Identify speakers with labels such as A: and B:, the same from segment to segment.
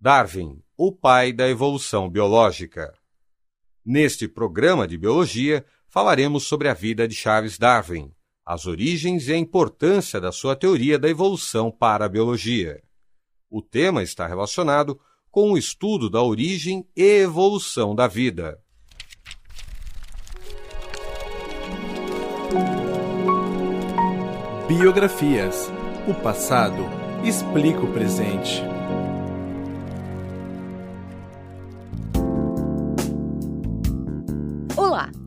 A: Darwin, o pai da evolução biológica. Neste programa de biologia, falaremos sobre a vida de Charles Darwin, as origens e a importância da sua teoria da evolução para a biologia. O tema está relacionado com o estudo da origem e evolução da vida.
B: Biografias. O passado explica o presente.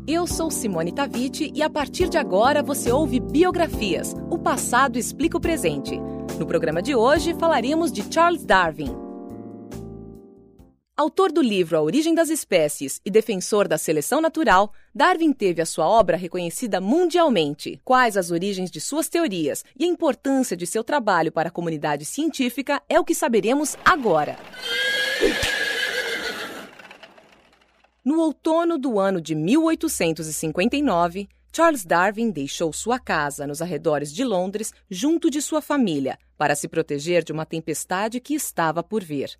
C: Eu sou Simone Taviti e a partir de agora você ouve Biografias. O passado explica o presente. No programa de hoje falaremos de Charles Darwin. Autor do livro A Origem das Espécies e defensor da seleção natural, Darwin teve a sua obra reconhecida mundialmente. Quais as origens de suas teorias e a importância de seu trabalho para a comunidade científica é o que saberemos agora. No outono do ano de 1859, Charles Darwin deixou sua casa nos arredores de Londres junto de sua família para se proteger de uma tempestade que estava por vir.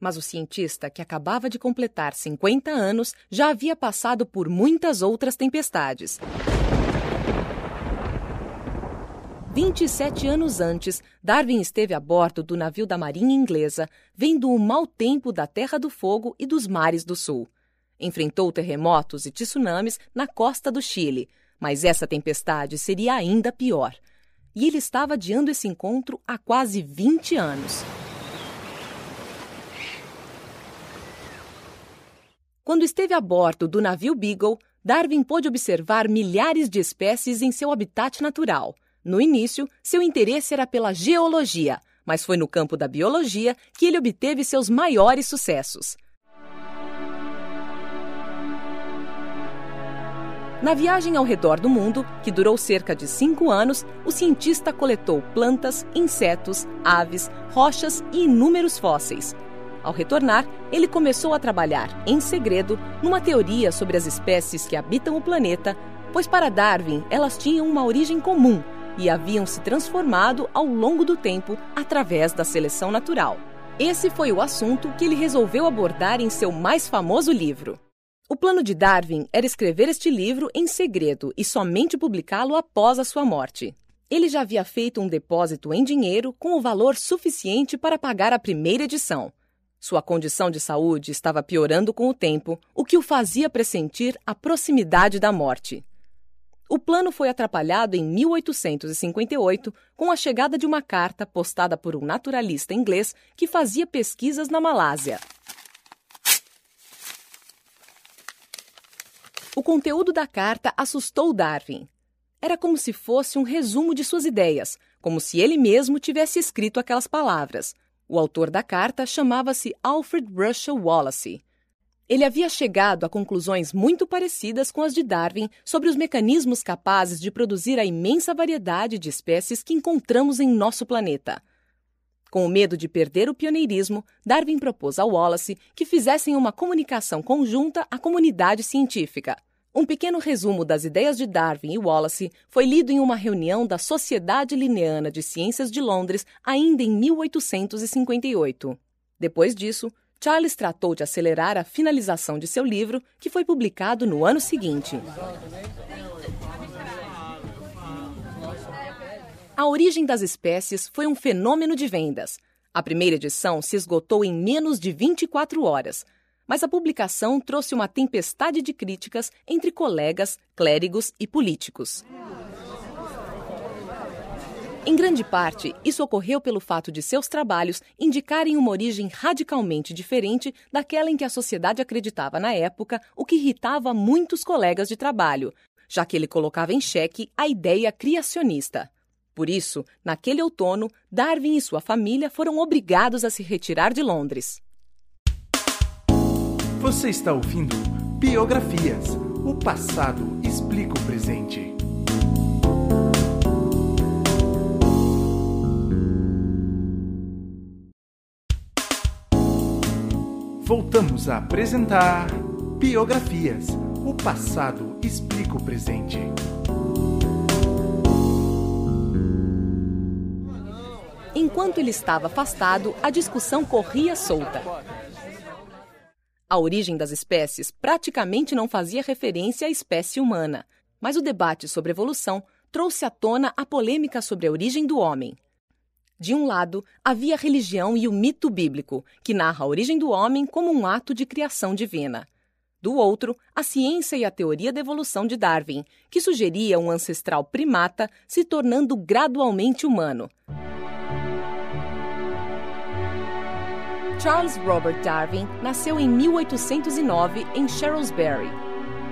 C: Mas o cientista, que acabava de completar 50 anos, já havia passado por muitas outras tempestades. 27 anos antes, Darwin esteve a bordo do navio da Marinha Inglesa, vendo o mau tempo da Terra do Fogo e dos mares do Sul. Enfrentou terremotos e tsunamis na costa do Chile, mas essa tempestade seria ainda pior. E ele estava adiando esse encontro há quase 20 anos. Quando esteve a bordo do navio Beagle, Darwin pôde observar milhares de espécies em seu habitat natural. No início, seu interesse era pela geologia, mas foi no campo da biologia que ele obteve seus maiores sucessos. Na viagem ao redor do mundo, que durou cerca de cinco anos, o cientista coletou plantas, insetos, aves, rochas e inúmeros fósseis. Ao retornar, ele começou a trabalhar, em segredo, numa teoria sobre as espécies que habitam o planeta, pois para Darwin elas tinham uma origem comum e haviam se transformado ao longo do tempo através da seleção natural. Esse foi o assunto que ele resolveu abordar em seu mais famoso livro. O plano de Darwin era escrever este livro em segredo e somente publicá-lo após a sua morte. Ele já havia feito um depósito em dinheiro com o valor suficiente para pagar a primeira edição. Sua condição de saúde estava piorando com o tempo, o que o fazia pressentir a proximidade da morte. O plano foi atrapalhado em 1858 com a chegada de uma carta postada por um naturalista inglês que fazia pesquisas na Malásia. O conteúdo da carta assustou Darwin. Era como se fosse um resumo de suas ideias, como se ele mesmo tivesse escrito aquelas palavras. O autor da carta chamava-se Alfred Russel Wallace. Ele havia chegado a conclusões muito parecidas com as de Darwin sobre os mecanismos capazes de produzir a imensa variedade de espécies que encontramos em nosso planeta. Com o medo de perder o pioneirismo, Darwin propôs a Wallace que fizessem uma comunicação conjunta à comunidade científica. Um pequeno resumo das ideias de Darwin e Wallace foi lido em uma reunião da Sociedade Linneana de Ciências de Londres ainda em 1858. Depois disso, Charles tratou de acelerar a finalização de seu livro, que foi publicado no ano seguinte. A origem das espécies foi um fenômeno de vendas. A primeira edição se esgotou em menos de 24 horas, mas a publicação trouxe uma tempestade de críticas entre colegas, clérigos e políticos. Em grande parte, isso ocorreu pelo fato de seus trabalhos indicarem uma origem radicalmente diferente daquela em que a sociedade acreditava na época, o que irritava muitos colegas de trabalho, já que ele colocava em xeque a ideia criacionista. Por isso, naquele outono, Darwin e sua família foram obrigados a se retirar de Londres.
B: Você está ouvindo Biografias. O passado explica o presente. Voltamos a apresentar Biografias. O passado explica o presente.
C: Enquanto ele estava afastado, a discussão corria solta. A origem das espécies praticamente não fazia referência à espécie humana, mas o debate sobre evolução trouxe à tona a polêmica sobre a origem do homem. De um lado, havia a religião e o mito bíblico, que narra a origem do homem como um ato de criação divina. Do outro, a ciência e a teoria da evolução de Darwin, que sugeria um ancestral primata se tornando gradualmente humano. Charles Robert Darwin nasceu em 1809 em Shrewsbury.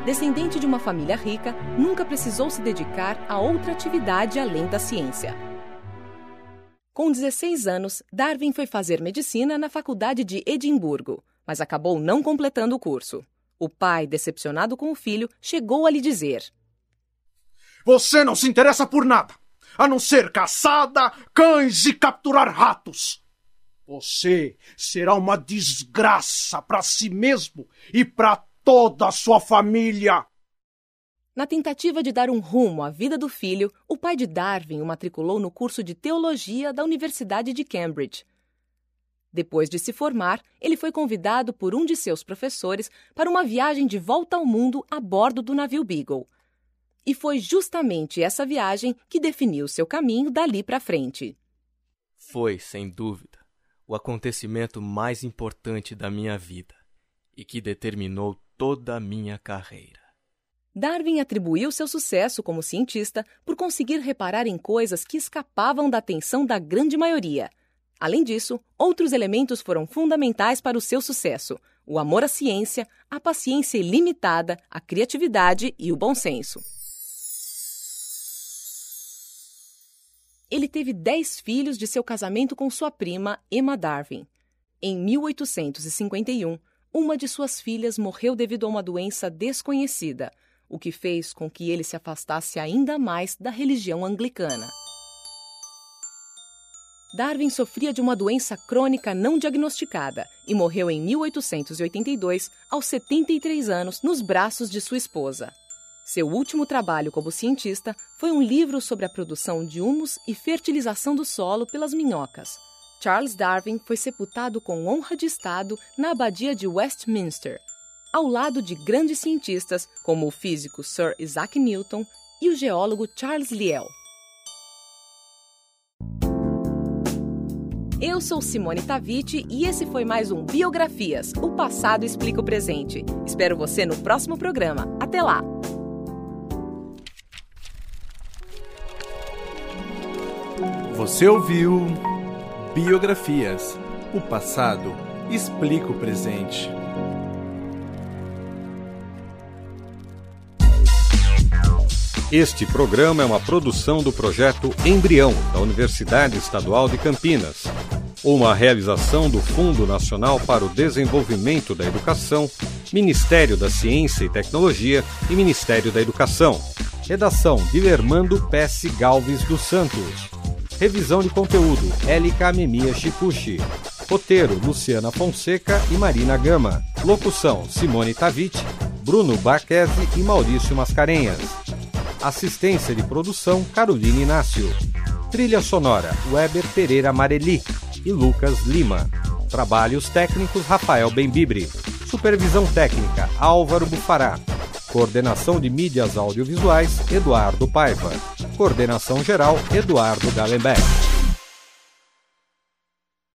C: Descendente de uma família rica, nunca precisou se dedicar a outra atividade além da ciência. Com 16 anos, Darwin foi fazer medicina na Faculdade de Edimburgo, mas acabou não completando o curso. O pai, decepcionado com o filho, chegou a lhe dizer:
D: Você não se interessa por nada, a não ser caçada, cães e capturar ratos. Você será uma desgraça para si mesmo e para toda a sua família.
C: Na tentativa de dar um rumo à vida do filho, o pai de Darwin o matriculou no curso de teologia da Universidade de Cambridge. Depois de se formar, ele foi convidado por um de seus professores para uma viagem de volta ao mundo a bordo do navio Beagle. E foi justamente essa viagem que definiu seu caminho dali para frente.
E: Foi, sem dúvida, o acontecimento mais importante da minha vida e que determinou toda a minha carreira.
C: Darwin atribuiu seu sucesso como cientista por conseguir reparar em coisas que escapavam da atenção da grande maioria. Além disso, outros elementos foram fundamentais para o seu sucesso: o amor à ciência, a paciência ilimitada, a criatividade e o bom senso. Ele teve dez filhos de seu casamento com sua prima, Emma Darwin. Em 1851, uma de suas filhas morreu devido a uma doença desconhecida, o que fez com que ele se afastasse ainda mais da religião anglicana. Darwin sofria de uma doença crônica não diagnosticada e morreu em 1882, aos 73 anos, nos braços de sua esposa. Seu último trabalho como cientista foi um livro sobre a produção de humus e fertilização do solo pelas minhocas. Charles Darwin foi sepultado com honra de Estado na abadia de Westminster, ao lado de grandes cientistas como o físico Sir Isaac Newton e o geólogo Charles Lyell. Eu sou Simone Taviti e esse foi mais um Biografias, o passado explica o presente. Espero você no próximo programa. Até lá!
B: Você ouviu Biografias, o passado explica o presente.
A: Este programa é uma produção do projeto Embrião, da Universidade Estadual de Campinas. Uma realização do Fundo Nacional para o Desenvolvimento da Educação, Ministério da Ciência e Tecnologia e Ministério da Educação. Redação Guilhermando Pesce Galves dos Santos. Revisão de conteúdo Élica Memia Chipuchi. Roteiro Luciana Fonseca e Marina Gama. Locução Simone Taviti, Bruno Baquese e Maurício Mascarenhas. Assistência de produção Caroline Inácio. Trilha sonora Weber Pereira Amareli e Lucas Lima. Trabalhos técnicos Rafael Bembibre. Supervisão técnica Álvaro Bufará. Coordenação de mídias audiovisuais Eduardo Paiva. Coordenação geral Eduardo Galenbeck.